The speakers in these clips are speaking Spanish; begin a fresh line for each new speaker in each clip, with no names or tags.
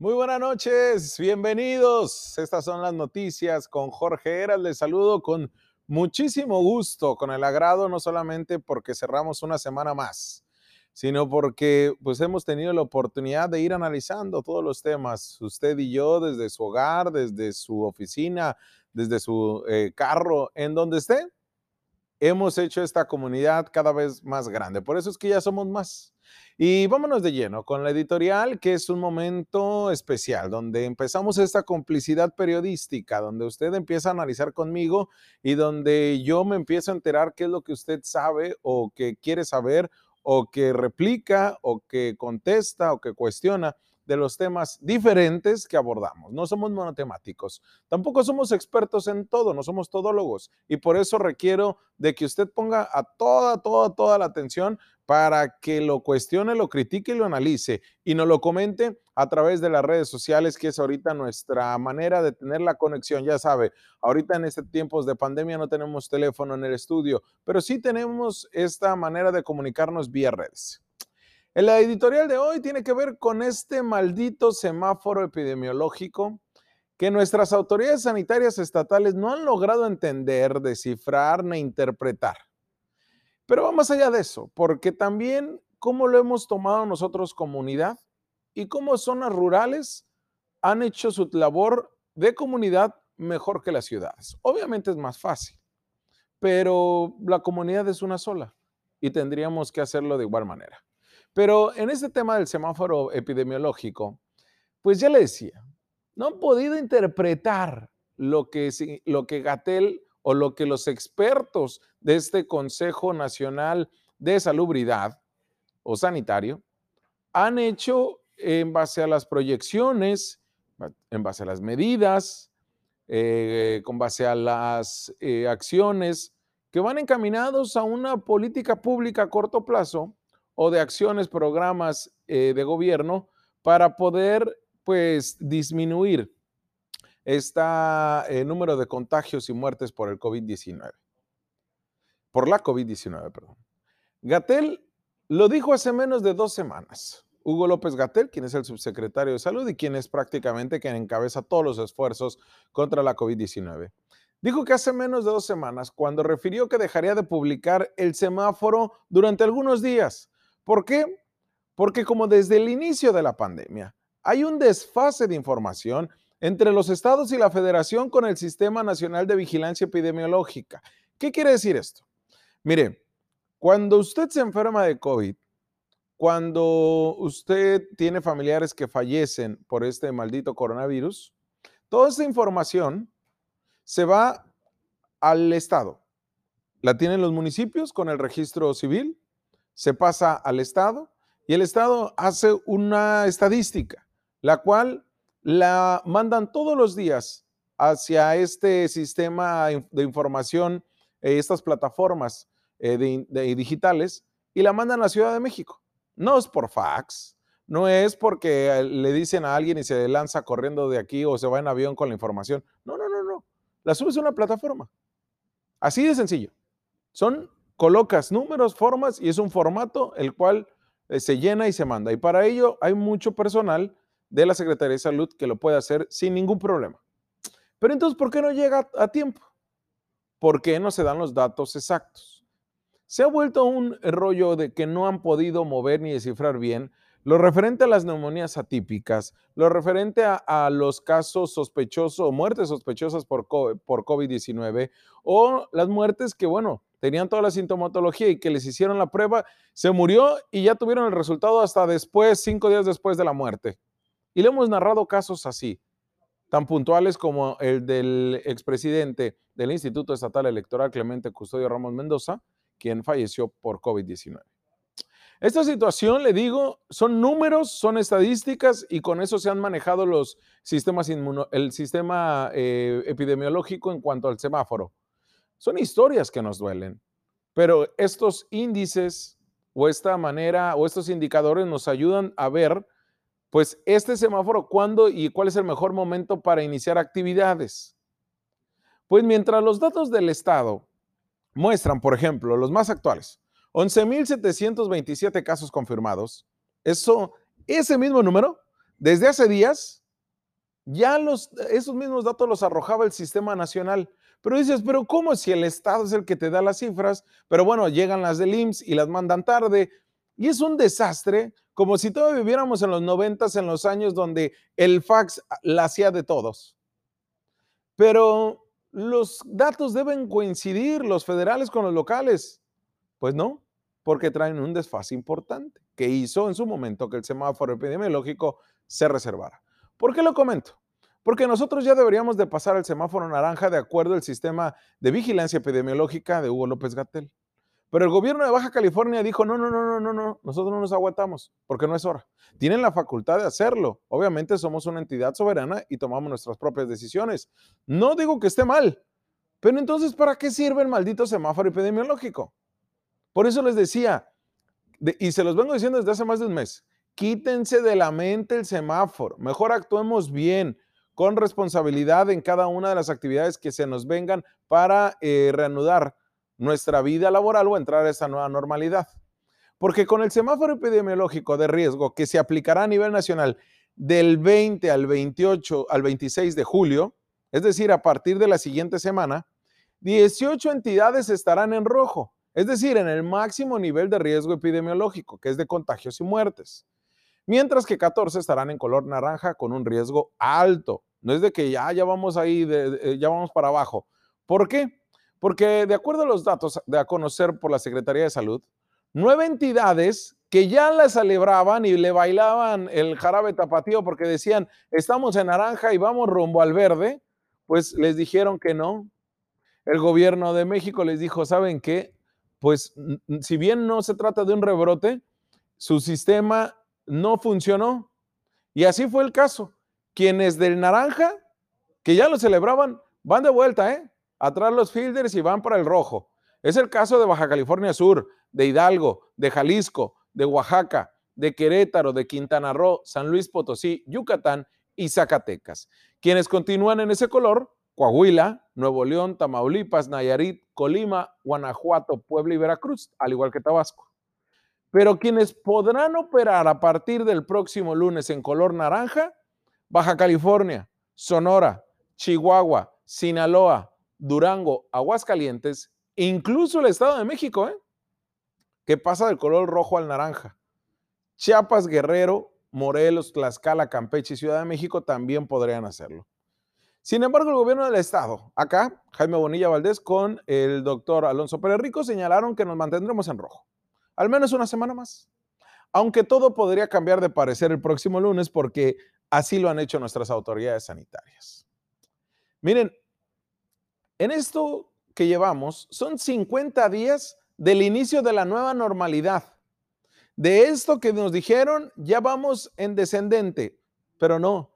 Muy buenas noches, bienvenidos. Estas son las noticias con Jorge Eras. Les saludo con muchísimo gusto, con el agrado, no solamente porque cerramos una semana más, sino porque pues hemos tenido la oportunidad de ir analizando todos los temas, usted y yo, desde su hogar, desde su oficina, desde su eh, carro, en donde esté. Hemos hecho esta comunidad cada vez más grande. Por eso es que ya somos más. Y vámonos de lleno con la editorial, que es un momento especial, donde empezamos esta complicidad periodística, donde usted empieza a analizar conmigo y donde yo me empiezo a enterar qué es lo que usted sabe o que quiere saber o que replica o que contesta o que cuestiona de los temas diferentes que abordamos. No somos monotemáticos, tampoco somos expertos en todo, no somos todólogos y por eso requiero de que usted ponga a toda, toda, toda la atención para que lo cuestione, lo critique y lo analice y nos lo comente a través de las redes sociales, que es ahorita nuestra manera de tener la conexión. Ya sabe, ahorita en este tiempos de pandemia no tenemos teléfono en el estudio, pero sí tenemos esta manera de comunicarnos vía redes. En la editorial de hoy tiene que ver con este maldito semáforo epidemiológico que nuestras autoridades sanitarias estatales no han logrado entender, descifrar ni interpretar. Pero va más allá de eso, porque también cómo lo hemos tomado nosotros comunidad y cómo zonas rurales han hecho su labor de comunidad mejor que las ciudades. Obviamente es más fácil, pero la comunidad es una sola y tendríamos que hacerlo de igual manera. Pero en este tema del semáforo epidemiológico, pues ya le decía, no han podido interpretar lo que, lo que Gatel o lo que los expertos de este Consejo Nacional de Salubridad o Sanitario han hecho en base a las proyecciones, en base a las medidas, eh, con base a las eh, acciones que van encaminados a una política pública a corto plazo o de acciones, programas eh, de gobierno para poder pues disminuir este número de contagios y muertes por el COVID-19. Por la COVID-19, perdón. Gatel lo dijo hace menos de dos semanas. Hugo López Gatel, quien es el subsecretario de Salud y quien es prácticamente quien encabeza todos los esfuerzos contra la COVID-19. Dijo que hace menos de dos semanas, cuando refirió que dejaría de publicar el semáforo durante algunos días, ¿Por qué? Porque como desde el inicio de la pandemia hay un desfase de información entre los estados y la federación con el Sistema Nacional de Vigilancia Epidemiológica. ¿Qué quiere decir esto? Mire, cuando usted se enferma de COVID, cuando usted tiene familiares que fallecen por este maldito coronavirus, toda esa información se va al Estado. La tienen los municipios con el registro civil, se pasa al Estado y el Estado hace una estadística, la cual la mandan todos los días hacia este sistema de información, eh, estas plataformas eh, digitales, y la mandan a la Ciudad de México. No es por fax, no es porque eh, le dicen a alguien y se lanza corriendo de aquí o se va en avión con la información. No, no, no, no. La subes a una plataforma. Así de sencillo. Son colocas números, formas y es un formato el cual eh, se llena y se manda. Y para ello hay mucho personal de la Secretaría de Salud que lo puede hacer sin ningún problema. Pero entonces, ¿por qué no llega a tiempo? ¿Por qué no se dan los datos exactos? Se ha vuelto un rollo de que no han podido mover ni descifrar bien lo referente a las neumonías atípicas, lo referente a, los casos sospechosos o muertes sospechosas por, por COVID-19 o las muertes que, bueno, tenían toda la sintomatología y que les hicieron la prueba, se murió y ya tuvieron el resultado hasta después, cinco días después de la muerte. Y le hemos narrado casos así, tan puntuales como el del expresidente del Instituto Estatal Electoral, Clemente Custodio Ramos Mendoza, quien falleció por COVID-19. Esta situación, le digo, son números, son estadísticas y con eso se han manejado los sistemas el sistema eh, epidemiológico en cuanto al semáforo. Son historias que nos duelen, pero estos índices o esta manera o estos indicadores nos ayudan a ver, pues, este semáforo, cuándo y cuál es el mejor momento para iniciar actividades. Pues mientras los datos del Estado muestran, por ejemplo, los más actuales, 11.727 casos confirmados, eso, ese mismo número desde hace días, ya los, esos mismos datos los arrojaba el sistema nacional. Pero dices, pero ¿cómo si el Estado es el que te da las cifras? Pero bueno, llegan las del IMSS y las mandan tarde. Y es un desastre, como si todavía viviéramos en los noventas, en los años donde el fax la hacía de todos. Pero los datos deben coincidir, los federales con los locales. Pues no, porque traen un desfase importante que hizo en su momento que el semáforo epidemiológico se reservara. ¿Por qué lo comento? Porque nosotros ya deberíamos de pasar al semáforo naranja de acuerdo al sistema de vigilancia epidemiológica de Hugo López Gatel. Pero el gobierno de Baja California dijo, no, no, no, no, no, no, nosotros no nos aguantamos porque no es hora. Tienen la facultad de hacerlo. Obviamente somos una entidad soberana y tomamos nuestras propias decisiones. No digo que esté mal, pero entonces, ¿para qué sirve el maldito semáforo epidemiológico? Por eso les decía, y se los vengo diciendo desde hace más de un mes, quítense de la mente el semáforo, mejor actuemos bien, con responsabilidad en cada una de las actividades que se nos vengan para eh, reanudar nuestra vida laboral o entrar a esta nueva normalidad. Porque con el semáforo epidemiológico de riesgo que se aplicará a nivel nacional del 20 al 28 al 26 de julio, es decir, a partir de la siguiente semana, 18 entidades estarán en rojo, es decir, en el máximo nivel de riesgo epidemiológico, que es de contagios y muertes. Mientras que 14 estarán en color naranja con un riesgo alto. No es de que ya, ya vamos ahí, ya vamos para abajo. ¿Por qué? Porque de acuerdo a los datos de a conocer por la Secretaría de Salud, nueve entidades que ya la celebraban y le bailaban el jarabe tapatío porque decían, estamos en naranja y vamos rumbo al verde, pues les dijeron que no. El gobierno de México les dijo, ¿saben qué? Pues si bien no se trata de un rebrote, su sistema no funcionó. Y así fue el caso. Quienes del naranja, que ya lo celebraban, van de vuelta, ¿eh? atrás los fielders y van para el rojo. Es el caso de Baja California Sur, de Hidalgo, de Jalisco, de Oaxaca, de Querétaro, de Quintana Roo, San Luis Potosí, Yucatán y Zacatecas. Quienes continúan en ese color, Coahuila, Nuevo León, Tamaulipas, Nayarit, Colima, Guanajuato, Puebla y Veracruz, al igual que Tabasco. Pero quienes podrán operar a partir del próximo lunes en color naranja, Baja California, Sonora, Chihuahua, Sinaloa, Durango, Aguascalientes, incluso el Estado de México, ¿eh? que pasa del color rojo al naranja. Chiapas, Guerrero, Morelos, Tlaxcala, Campeche y Ciudad de México también podrían hacerlo. Sin embargo, el gobierno del estado, acá, Jaime Bonilla Valdés con el doctor Alonso Pérez Rico, señalaron que nos mantendremos en rojo, al menos una semana más. Aunque todo podría cambiar de parecer el próximo lunes porque así lo han hecho nuestras autoridades sanitarias. Miren, en esto que llevamos son 50 días del inicio de la nueva normalidad. De esto que nos dijeron, ya vamos en descendente, pero no.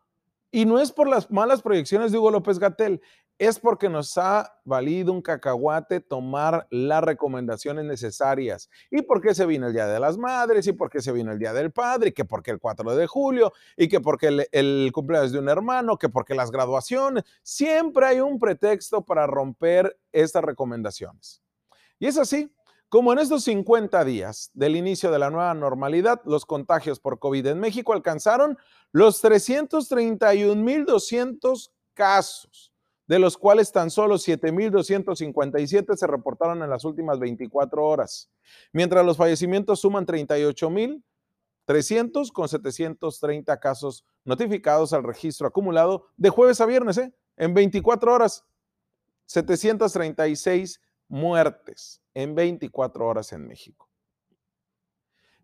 Y no es por las malas proyecciones de Hugo López Gatel, es porque nos ha valido un cacahuate tomar las recomendaciones necesarias. ¿Y por qué se vino el Día de las Madres? ¿Y por qué se vino el Día del Padre? ¿Y que porque el 4 de julio? ¿Y que porque el, el cumpleaños de un hermano? ¿Que porque las graduaciones? Siempre hay un pretexto para romper estas recomendaciones. Y es así. Como en estos 50 días del inicio de la nueva normalidad, los contagios por COVID en México alcanzaron los 331.200 casos de los cuales tan solo 7.257 se reportaron en las últimas 24 horas, mientras los fallecimientos suman 38.300 con 730 casos notificados al registro acumulado de jueves a viernes, ¿eh? en 24 horas, 736 muertes en 24 horas en México.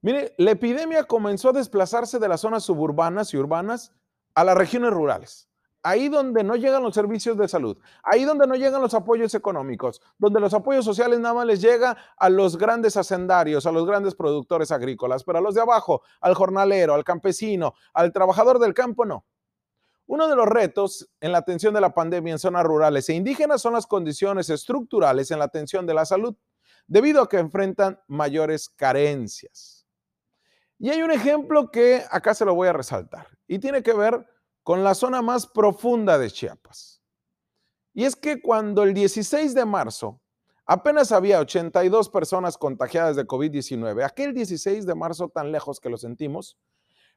Mire, la epidemia comenzó a desplazarse de las zonas suburbanas y urbanas a las regiones rurales ahí donde no llegan los servicios de salud, ahí donde no llegan los apoyos económicos, donde los apoyos sociales nada más les llega a los grandes hacendarios, a los grandes productores agrícolas, pero a los de abajo, al jornalero, al campesino, al trabajador del campo, no. Uno de los retos en la atención de la pandemia en zonas rurales e indígenas son las condiciones estructurales en la atención de la salud, debido a que enfrentan mayores carencias. Y hay un ejemplo que acá se lo voy a resaltar y tiene que ver con la zona más profunda de Chiapas. Y es que cuando el 16 de marzo apenas había 82 personas contagiadas de COVID-19, aquel 16 de marzo tan lejos que lo sentimos,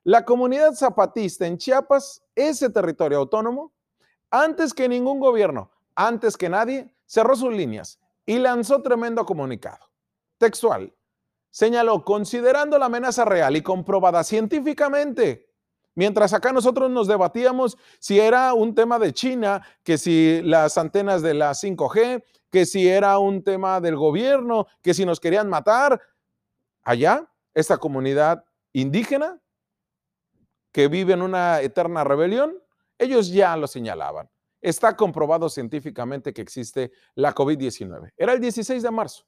La comunidad zapatista en Chiapas, ese territorio autónomo, antes que ningún gobierno, antes que nadie, cerró sus líneas y lanzó tremendo comunicado. Textual. Señaló, considerando la amenaza real y comprobada científicamente, mientras acá nosotros nos debatíamos si era un tema de China, que si las antenas de la 5G, que si era un tema del gobierno, que si nos querían matar, allá, esta comunidad indígena que vive en una eterna rebelión, ellos ya lo señalaban. Está comprobado científicamente que existe la COVID-19. Era el 16 de marzo.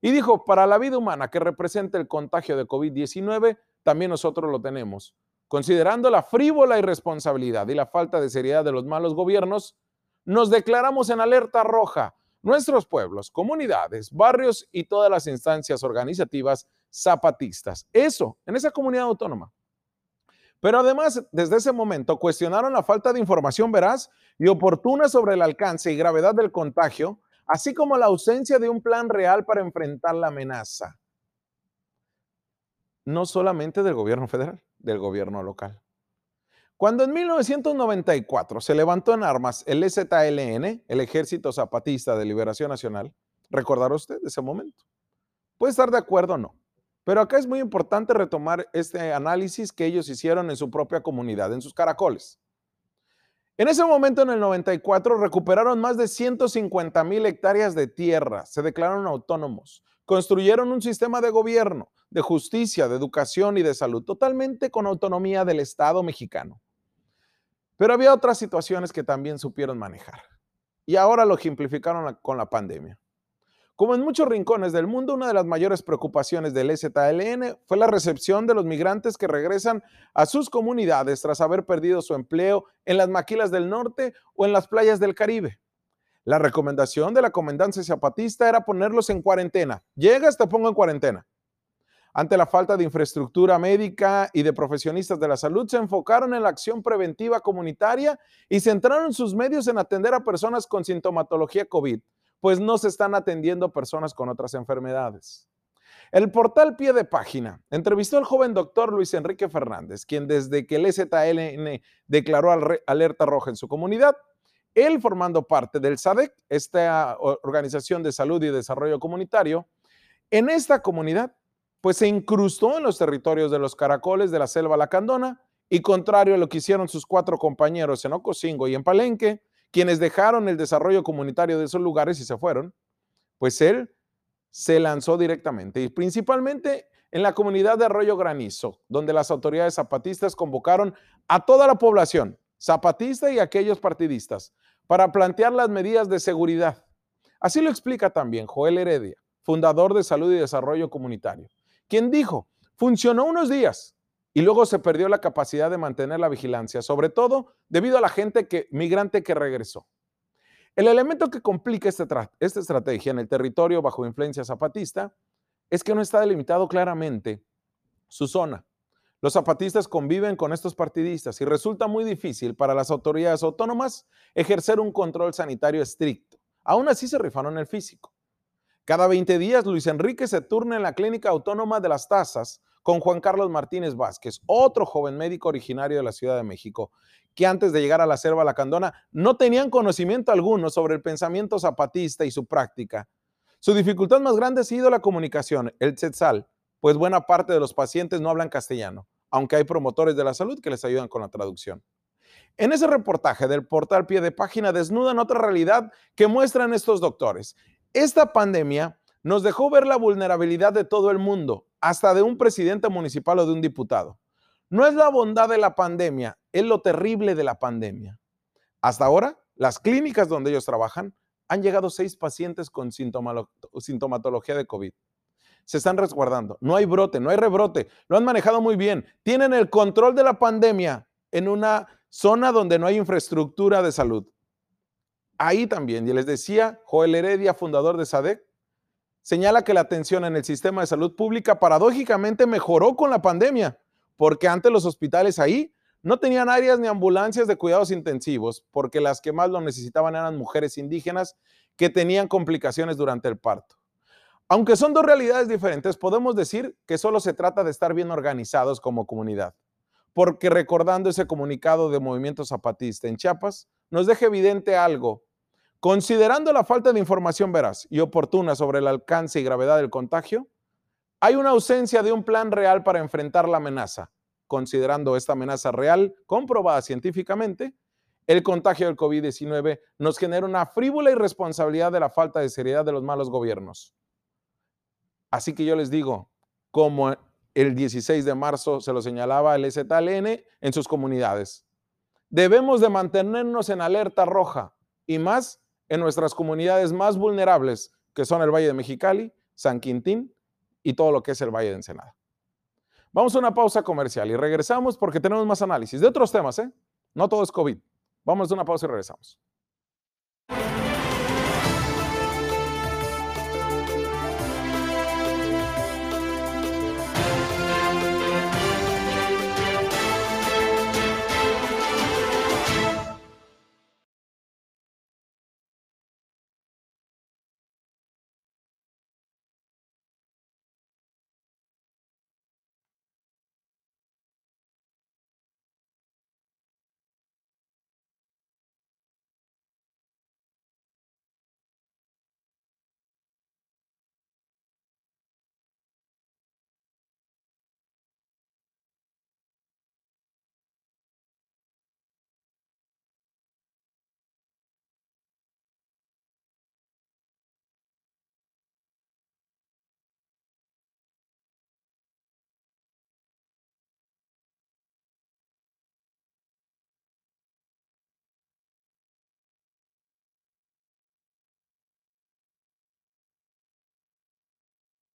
Y dijo, para la vida humana que representa el contagio de COVID-19, también nosotros lo tenemos. Considerando la frívola irresponsabilidad y la falta de seriedad de los malos gobiernos, nos declaramos en alerta roja. Nuestros pueblos, comunidades, barrios y todas las instancias organizativas zapatistas. Eso, en esa comunidad autónoma. Pero además, desde ese momento, cuestionaron la falta de información veraz y oportuna sobre el alcance y gravedad del contagio, así como la ausencia de un plan real para enfrentar la amenaza. No solamente del gobierno federal, del gobierno local. Cuando en 1994 se levantó en armas el EZLN, el Ejército Zapatista de Liberación Nacional, ¿recordará usted ese momento? Puede estar de acuerdo o no. Pero acá es muy importante retomar este análisis que ellos hicieron en su propia comunidad, en sus caracoles. En ese momento, en el 94, recuperaron más de 150 mil hectáreas de tierra, se declararon autónomos, construyeron un sistema de gobierno, de justicia, de educación y de salud, totalmente con autonomía del Estado mexicano. Pero había otras situaciones que también supieron manejar. Y ahora lo ejemplificaron con la pandemia. Como en muchos rincones del mundo, una de las mayores preocupaciones del EZLN fue la recepción de los migrantes que regresan a sus comunidades tras haber perdido su empleo en las maquilas del norte o en las playas del Caribe. La recomendación de la comandancia zapatista era ponerlos en cuarentena. Llegas, te pongo en cuarentena. Ante la falta de infraestructura médica y de profesionistas de la salud, se enfocaron en la acción preventiva comunitaria y centraron sus medios en atender a personas con sintomatología COVID pues no se están atendiendo personas con otras enfermedades. El portal Pie de Página entrevistó al joven doctor Luis Enrique Fernández, quien desde que el EZLN declaró alerta roja en su comunidad, él formando parte del SADEC, esta organización de salud y desarrollo comunitario, en esta comunidad, pues se incrustó en los territorios de los caracoles de la selva lacandona y contrario a lo que hicieron sus cuatro compañeros en Ocosingo y en Palenque, quienes dejaron el desarrollo comunitario de esos lugares y se fueron, pues él se lanzó directamente y principalmente en la comunidad de Arroyo Granizo, donde las autoridades zapatistas convocaron a toda la población, zapatista y aquellos partidistas, para plantear las medidas de seguridad. Así lo explica también Joel Heredia, fundador de Salud y Desarrollo Comunitario, quien dijo, funcionó unos días, y luego se perdió la capacidad de mantener la vigilancia, sobre todo debido a la gente migrante que regresó. El elemento que complica esta, esta estrategia en el territorio bajo influencia zapatista es que no está delimitado claramente su zona. Los zapatistas conviven con estos partidistas y resulta muy difícil para las autoridades autónomas ejercer un control sanitario estricto. Aún así se rifaron el físico. Cada 20 días Luis Enrique se turna en la clínica autónoma de las tasas con Juan Carlos Martínez Vázquez, otro joven médico originario de la Ciudad de México, que antes de llegar a la selva lacandona no tenían conocimiento alguno sobre el pensamiento zapatista y su práctica. Su dificultad más grande ha sido la comunicación, el tzetzal, pues buena parte de los pacientes no hablan castellano, aunque hay promotores de la salud que les ayudan con la traducción. En ese reportaje del portal Pie de Página desnudan otra realidad que muestran estos doctores. Esta pandemia nos dejó ver la vulnerabilidad de todo el mundo, hasta de un presidente municipal o de un diputado. No es la bondad de la pandemia, es lo terrible de la pandemia. Hasta ahora, las clínicas donde ellos trabajan han llegado seis pacientes con sintomatología de COVID. Se están resguardando. No hay brote, no hay rebrote. Lo han manejado muy bien. Tienen el control de la pandemia en una zona donde no hay infraestructura de salud. Ahí también, y les decía, Joel Heredia, fundador de SADEC, señala que la atención en el sistema de salud pública paradójicamente mejoró con la pandemia, porque antes los hospitales ahí no tenían áreas ni ambulancias de cuidados intensivos, porque las que más lo necesitaban eran mujeres indígenas que tenían complicaciones durante el parto. Aunque son dos realidades diferentes, podemos decir que solo se trata de estar bien organizados como comunidad. porque recordando ese comunicado de Movimiento Zapatista en Chiapas, nos deja evidente algo. Considerando la falta de información veraz y oportuna sobre el alcance y gravedad del contagio, hay una ausencia de un plan real para enfrentar la amenaza. Considerando esta amenaza real, comprobada científicamente, el contagio del COVID-19 nos genera una frívola irresponsabilidad de la falta de seriedad de los malos gobiernos. Así que yo les digo, como el 16 de marzo se lo señalaba el ZLN en sus comunidades, debemos de mantenernos en alerta roja y más en nuestras comunidades más vulnerables, que son el Valle de Mexicali, San Quintín y todo lo que es el Valle de Ensenada. Vamos a una pausa comercial y regresamos porque tenemos más análisis de otros temas, ¿eh? No todo es COVID. Vamos a una pausa y regresamos.